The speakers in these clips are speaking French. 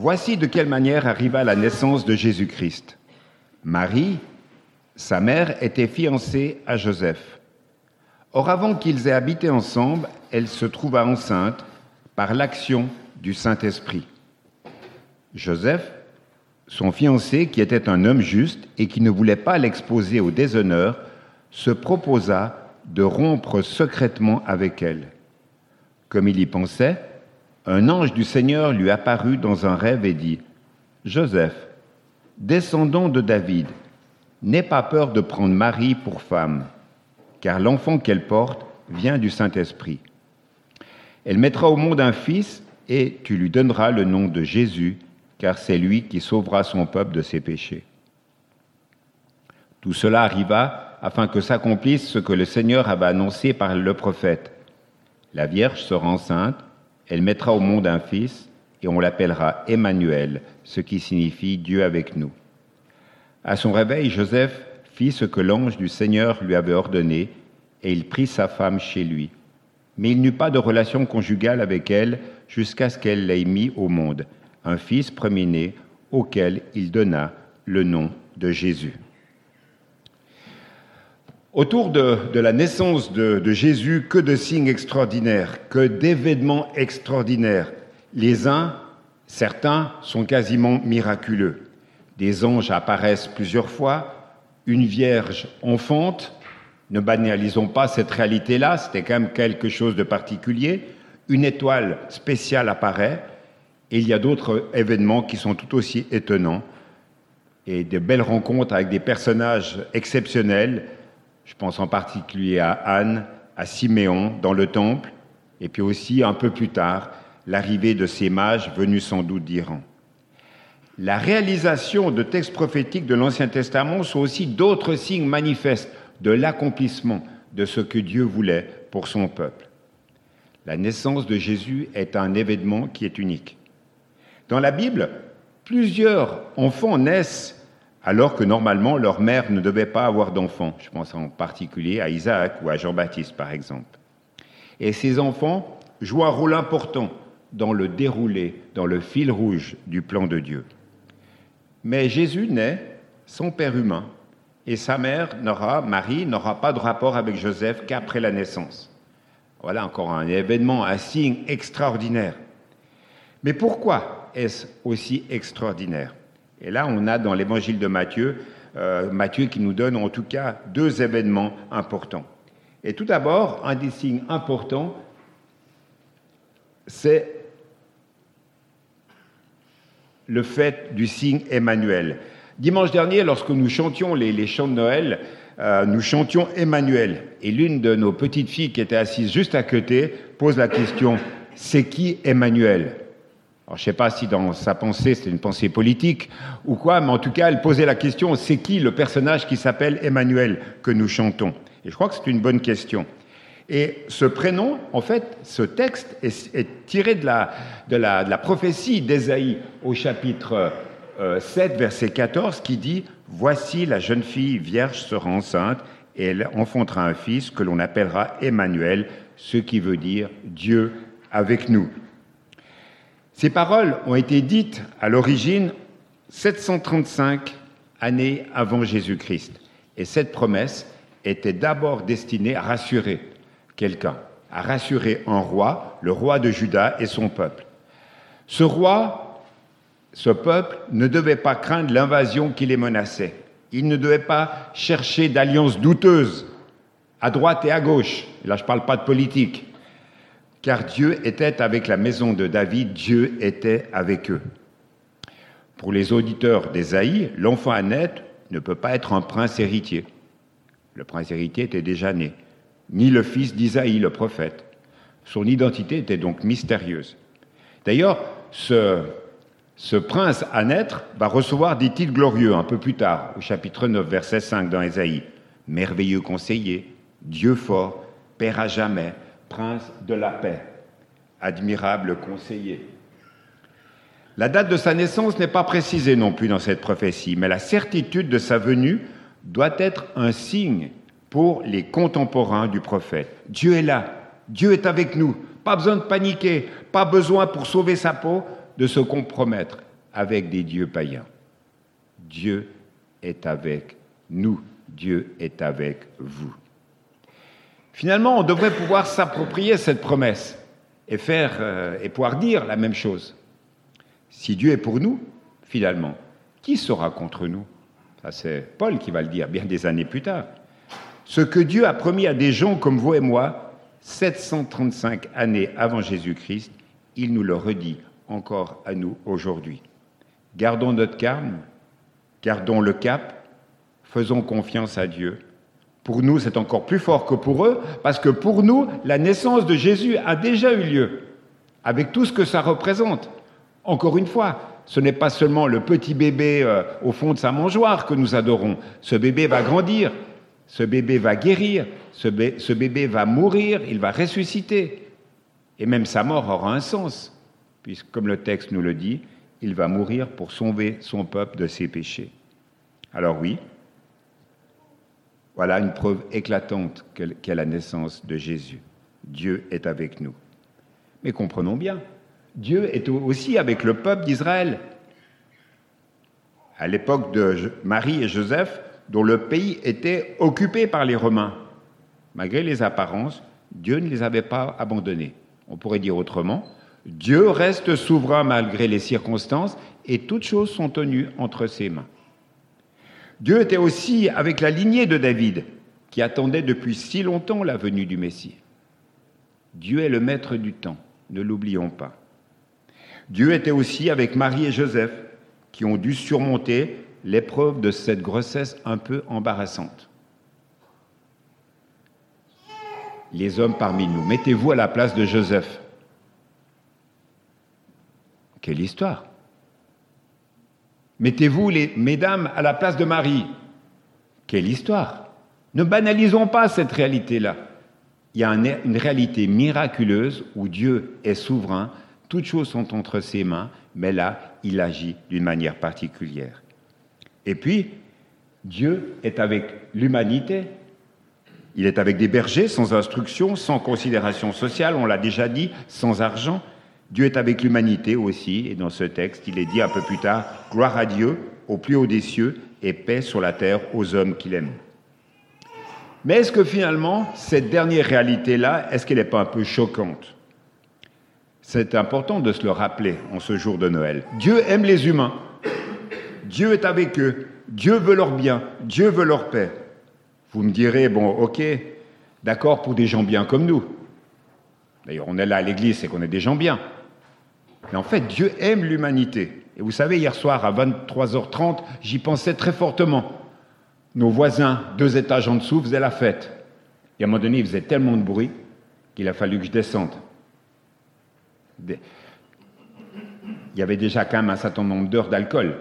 Voici de quelle manière arriva la naissance de Jésus-Christ. Marie, sa mère, était fiancée à Joseph. Or, avant qu'ils aient habité ensemble, elle se trouva enceinte par l'action du Saint-Esprit. Joseph, son fiancé, qui était un homme juste et qui ne voulait pas l'exposer au déshonneur, se proposa de rompre secrètement avec elle. Comme il y pensait, un ange du Seigneur lui apparut dans un rêve et dit, Joseph, descendant de David, n'aie pas peur de prendre Marie pour femme, car l'enfant qu'elle porte vient du Saint-Esprit. Elle mettra au monde un fils, et tu lui donneras le nom de Jésus, car c'est lui qui sauvera son peuple de ses péchés. Tout cela arriva afin que s'accomplisse ce que le Seigneur avait annoncé par le prophète. La Vierge sera enceinte elle mettra au monde un fils, et on l'appellera Emmanuel, ce qui signifie Dieu avec nous. À son réveil, Joseph fit ce que l'ange du Seigneur lui avait ordonné, et il prit sa femme chez lui. Mais il n'eut pas de relation conjugale avec elle jusqu'à ce qu'elle l'ait mis au monde, un fils premier-né auquel il donna le nom de Jésus. Autour de, la naissance de, de, Jésus, que de signes extraordinaires, que d'événements extraordinaires. Les uns, certains, sont quasiment miraculeux. Des anges apparaissent plusieurs fois, une vierge enfante, ne banalisons pas cette réalité-là, c'était quand même quelque chose de particulier, une étoile spéciale apparaît, et il y a d'autres événements qui sont tout aussi étonnants, et de belles rencontres avec des personnages exceptionnels, je pense en particulier à Anne, à Siméon dans le temple, et puis aussi un peu plus tard, l'arrivée de ces mages venus sans doute d'Iran. La réalisation de textes prophétiques de l'Ancien Testament sont aussi d'autres signes manifestes de l'accomplissement de ce que Dieu voulait pour son peuple. La naissance de Jésus est un événement qui est unique. Dans la Bible, plusieurs enfants naissent alors que normalement leur mère ne devait pas avoir d'enfants. Je pense en particulier à Isaac ou à Jean-Baptiste, par exemple. Et ces enfants jouent un rôle important dans le déroulé, dans le fil rouge du plan de Dieu. Mais Jésus naît sans père humain, et sa mère n'aura, Marie, n'aura pas de rapport avec Joseph qu'après la naissance. Voilà encore un événement, un signe extraordinaire. Mais pourquoi est-ce aussi extraordinaire? Et là, on a dans l'évangile de Matthieu, euh, Matthieu qui nous donne en tout cas deux événements importants. Et tout d'abord, un des signes importants, c'est le fait du signe Emmanuel. Dimanche dernier, lorsque nous chantions les, chants de Noël, euh, nous chantions Emmanuel. Et l'une de nos petites filles qui était assise juste à côté pose la question, c'est qui Emmanuel? Alors, je ne sais pas si dans sa pensée c'était une pensée politique ou quoi, mais en tout cas, elle posait la question c'est qui le personnage qui s'appelle Emmanuel que nous chantons? Et je crois que c'est une bonne question. Et ce prénom, en fait, ce texte est, tiré de la, de la, prophétie d'Ésaïe au chapitre 7, euh, verset 14, qui dit Voici la jeune fille vierge sera enceinte et elle enfantera un fils que l'on appellera Emmanuel, ce qui veut dire Dieu avec nous. Ces paroles ont été dites à l'origine 735 années avant Jésus-Christ. Et cette promesse était d'abord destinée à rassurer quelqu'un, à rassurer un roi, le roi de Juda et son peuple. Ce roi, ce peuple, ne devait pas craindre l'invasion qui les menaçait. Il ne devait pas chercher d'alliances douteuses à droite et à gauche. là, je ne parle pas de politique car Dieu était avec la maison de David, Dieu était avec eux. Pour les auditeurs d'Ésaïe, l'enfant à naître ne peut pas être un prince héritier. Le prince héritier était déjà né, ni le fils d'Isaïe, le prophète. Son identité était donc mystérieuse. D'ailleurs, ce, ce prince à naître va recevoir des titres glorieux un peu plus tard, au chapitre 9, verset 5 dans Ésaïe. Merveilleux conseiller, Dieu fort, Père à jamais, prince de la paix, admirable conseiller. La date de sa naissance n'est pas précisée non plus dans cette prophétie, mais la certitude de sa venue doit être un signe pour les contemporains du prophète. Dieu est là, Dieu est avec nous, pas besoin de paniquer, pas besoin pour sauver sa peau de se compromettre. avec des dieux païens. Dieu est avec nous, Dieu est avec vous. Finalement, on devrait pouvoir s'approprier cette promesse et faire euh, et pouvoir dire la même chose. Si Dieu est pour nous, finalement, qui sera contre nous? Ça c'est Paul qui va le dire bien des années plus tard. Ce que Dieu a promis à des gens comme vous et moi, 735 années avant Jésus-Christ, il nous le redit encore à nous aujourd'hui. Gardons notre calme, gardons le cap, faisons confiance à Dieu. Pour nous, c'est encore plus fort que pour eux, parce que pour nous, la naissance de Jésus a déjà eu lieu, avec tout ce que ça représente. Encore une fois, ce n'est pas seulement le petit bébé euh, au fond de sa mangeoire que nous adorons. Ce bébé va grandir, ce bébé va guérir, ce, ce bébé va mourir, il va ressusciter. Et même sa mort aura un sens, puisque comme le texte nous le dit, il va mourir pour sauver son peuple de ses péchés. Alors oui, voilà une preuve éclatante qu'est la naissance de Jésus. Dieu est avec nous. Mais comprenons bien, Dieu est aussi avec le peuple d'Israël. À l'époque de Marie et Joseph, dont le pays était occupé par les Romains, malgré les apparences, Dieu ne les avait pas abandonnés. On pourrait dire autrement, Dieu reste souverain malgré les circonstances et toutes choses sont tenues entre ses mains. Dieu était aussi avec la lignée de David, qui attendait depuis si longtemps la venue du Messie. Dieu est le maître du temps, ne l'oublions pas. Dieu était aussi avec Marie et Joseph, qui ont dû surmonter l'épreuve de cette grossesse un peu embarrassante. Les hommes parmi nous, mettez-vous à la place de Joseph. Quelle histoire Mettez-vous, les mesdames, à la place de Marie. Quelle histoire Ne banalisons pas cette réalité-là. Il y a une réalité miraculeuse où Dieu est souverain, toutes choses sont entre ses mains, mais là, il agit d'une manière particulière. Et puis, Dieu est avec l'humanité. Il est avec des bergers sans instruction, sans considération sociale, on l'a déjà dit, sans argent. Dieu est avec l'humanité aussi, et dans ce texte, il est dit un peu plus tard, gloire à Dieu au plus haut des cieux et paix sur la terre aux hommes qu'il aime. Mais est-ce que finalement, cette dernière réalité-là, est-ce qu'elle n'est pas un peu choquante? C'est important de se le rappeler en ce jour de Noël. Dieu aime les humains. Dieu est avec eux. Dieu veut leur bien. Dieu veut leur paix. Vous me direz, bon, ok, d'accord pour des gens bien comme nous. D'ailleurs, on est là à l'église, c'est qu'on est des gens bien. Mais en fait, Dieu aime l'humanité. Et vous savez, hier soir à 23h30, j'y pensais très fortement. Nos voisins, deux étages en dessous, faisaient la fête. Et à un moment donné, ils faisaient tellement de bruit qu'il a fallu que je descende. Il y avait déjà quand même un certain nombre d'heures d'alcool.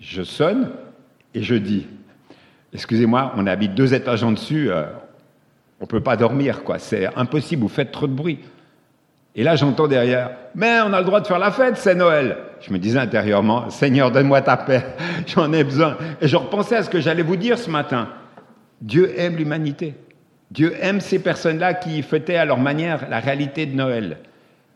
Je sonne et je dis, excusez-moi, on habite deux étages en dessus, euh, on ne peut pas dormir, quoi. C'est impossible, vous faites trop de bruit. Et là, j'entends derrière, mais on a le droit de faire la fête, c'est Noël. Je me disais intérieurement, Seigneur, donne-moi ta paix, j'en ai besoin. Et je repensais à ce que j'allais vous dire ce matin. Dieu aime l'humanité. Dieu aime ces personnes-là qui fêtaient à leur manière la réalité de Noël.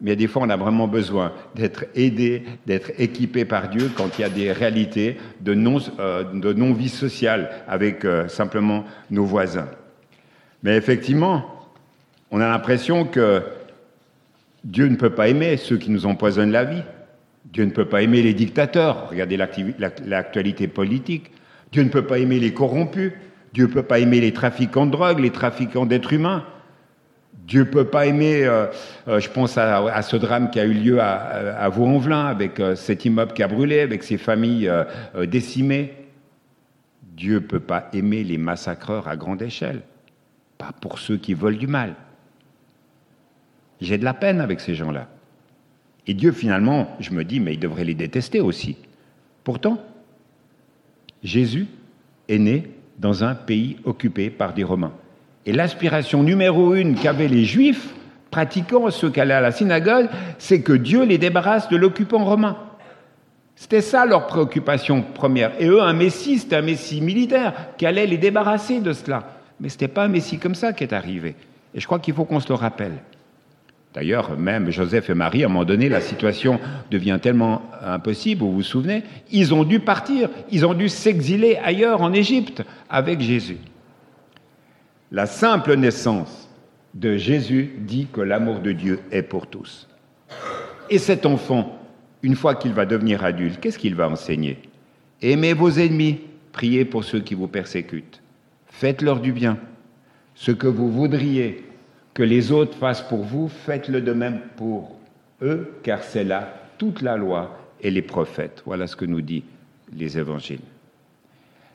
Mais des fois, on a vraiment besoin d'être aidé, d'être équipé par Dieu quand il y a des réalités de non-vie euh, non sociale avec euh, simplement nos voisins. Mais effectivement, on a l'impression que Dieu ne peut pas aimer ceux qui nous empoisonnent la vie. Dieu ne peut pas aimer les dictateurs. Regardez l'actualité politique. Dieu ne peut pas aimer les corrompus. Dieu ne peut pas aimer les trafiquants de drogue, les trafiquants d'êtres humains. Dieu ne peut pas aimer, euh, euh, je pense à, ce drame qui a eu lieu à, à Vaux-en-Velin, avec euh, cet immeuble qui a brûlé, avec ces familles décimées. Dieu ne peut pas aimer les massacreurs à grande échelle, pas pour ceux qui veulent du mal. J'ai de la peine avec ces gens-là. Et Dieu, finalement, je me dis, mais il devrait les détester aussi. Pourtant, Jésus est né dans un pays occupé par des Romains. Et l'aspiration numéro une qu'avaient les Juifs, pratiquant ceux qui allaient à la synagogue, c'est que Dieu les débarrasse de l'occupant romain. C'était ça leur préoccupation première. Et eux, un Messie, c'était un Messie militaire qui allait les débarrasser de cela. Mais ce n'était pas un Messie comme ça qui est arrivé. Et je crois qu'il faut qu'on se le rappelle. D'ailleurs, même Joseph et Marie, à un moment donné, la situation devient tellement impossible, vous vous souvenez, ils ont dû partir, ils ont dû s'exiler ailleurs en Égypte avec Jésus. La simple naissance de Jésus dit que l'amour de Dieu est pour tous. Et cet enfant, une fois qu'il va devenir adulte, qu'est-ce qu'il va enseigner? Aimez vos ennemis, priez pour ceux qui vous persécutent, faites-leur du bien. Ce que vous voudriez que les autres fassent pour vous, faites-le de même pour eux, car c'est là toute la loi et les prophètes. Voilà ce que nous disent les évangiles.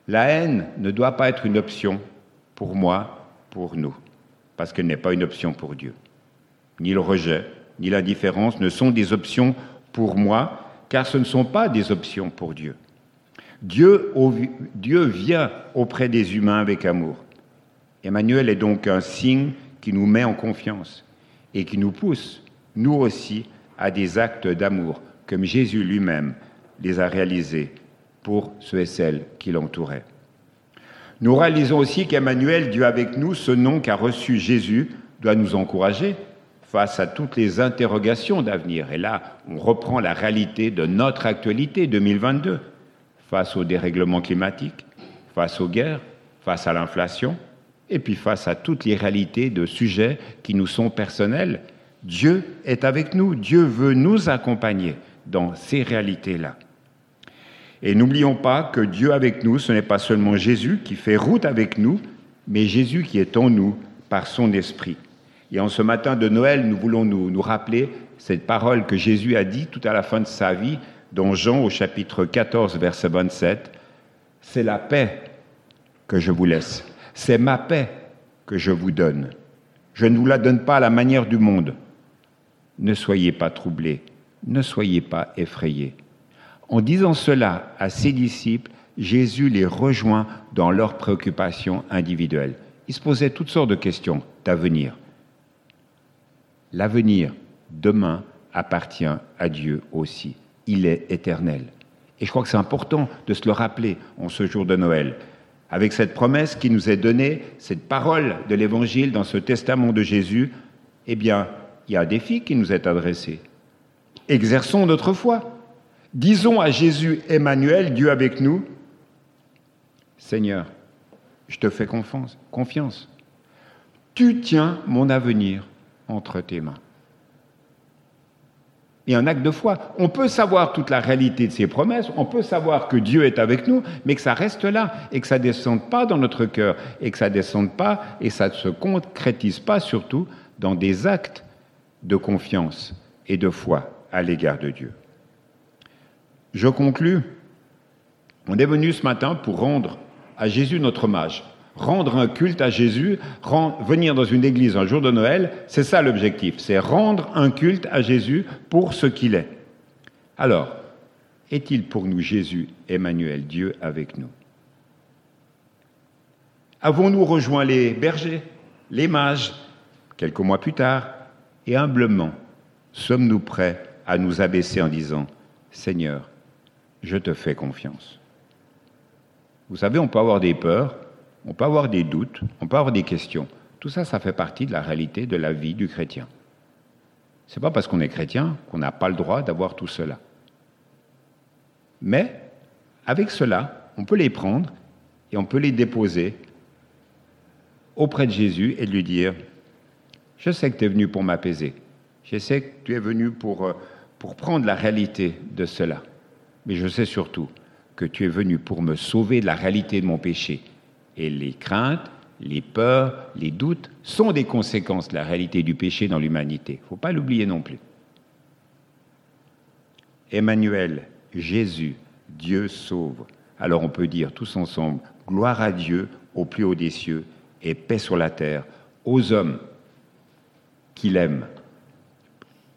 La haine ne doit pas être une option pour moi, pour nous, parce qu'elle n'est pas une option pour Dieu. Ni le rejet, ni l'indifférence ne sont des options pour moi, car ce ne sont pas des options pour Dieu. Dieu, Dieu vient auprès des humains avec amour. Emmanuel est donc un signe qui nous met en confiance et qui nous pousse, nous aussi, à des actes d'amour, comme Jésus lui-même les a réalisés pour ceux et celles qui l'entouraient. Nous réalisons aussi qu'Emmanuel, Dieu avec nous, ce nom qu'a reçu Jésus, doit nous encourager face à toutes les interrogations d'avenir. Et là, on reprend la réalité de notre actualité 2022, face au dérèglement climatique, face aux guerres, face à l'inflation, et puis face à toutes les réalités de sujets qui nous sont personnels, Dieu est avec nous, Dieu veut nous accompagner dans ces réalités-là. Et n'oublions pas que Dieu avec nous, ce n'est pas seulement Jésus qui fait route avec nous, mais Jésus qui est en nous par son esprit. Et en ce matin de Noël, nous voulons nous, rappeler cette parole que Jésus a dit tout à la fin de sa vie, dans Jean au chapitre 14, verset 27, C'est la paix que je vous laisse c'est ma paix que je vous donne. Je ne vous la donne pas à la manière du monde. Ne soyez pas troublés, ne soyez pas effrayés. En disant cela à ses disciples, Jésus les rejoint dans leurs préoccupations individuelles. Il se posait toutes sortes de questions d'avenir. L'avenir, demain, appartient à Dieu aussi. Il est éternel. Et je crois que c'est important de se le rappeler en ce jour de Noël avec cette promesse qui nous est donnée, cette parole de l'Évangile dans ce testament de Jésus, eh bien, il y a un défi qui nous est adressé. Exerçons notre foi. Disons à Jésus Emmanuel, Dieu avec nous, Seigneur, je te fais confiance. Tu tiens mon avenir entre tes mains et un acte de foi. On peut savoir toute la réalité de ces promesses, on peut savoir que Dieu est avec nous, mais que ça reste là et que ça ne descende pas dans notre cœur et que ça ne descende pas et ça ne se concrétise pas surtout dans des actes de confiance et de foi à l'égard de Dieu. Je conclus. On est venu ce matin pour rendre à Jésus notre hommage rendre un culte à Jésus, venir dans une église un jour de Noël, c'est ça l'objectif, c'est rendre un culte à Jésus pour ce qu'il est. Alors, est-il pour nous Jésus, Emmanuel, Dieu avec nous? Avons-nous rejoint les bergers, les mages, quelques mois plus tard, et humblement, sommes-nous prêts à nous abaisser en disant, Seigneur, je te fais confiance Vous savez, on peut avoir des peurs, on peut avoir des doutes, on peut avoir des questions. Tout ça, ça fait partie de la réalité de la vie du chrétien. Ce n'est pas parce qu'on est chrétien qu'on n'a pas le droit d'avoir tout cela. Mais avec cela, on peut les prendre et on peut les déposer auprès de Jésus et lui dire, je sais que tu es venu pour m'apaiser, je sais que tu es venu pour, euh, pour prendre la réalité de cela, mais je sais surtout que tu es venu pour me sauver de la réalité de mon péché et les craintes, les peurs, les doutes sont des conséquences de la réalité du péché dans l'humanité. Il ne faut pas l'oublier non plus. Emmanuel, Jésus, Dieu sauve. Alors on peut dire tous ensemble, gloire à Dieu au plus haut des cieux et paix sur la terre aux hommes qu'il aime.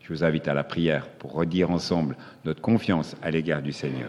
Je vous invite à la prière pour redire ensemble notre confiance à l'égard du Seigneur.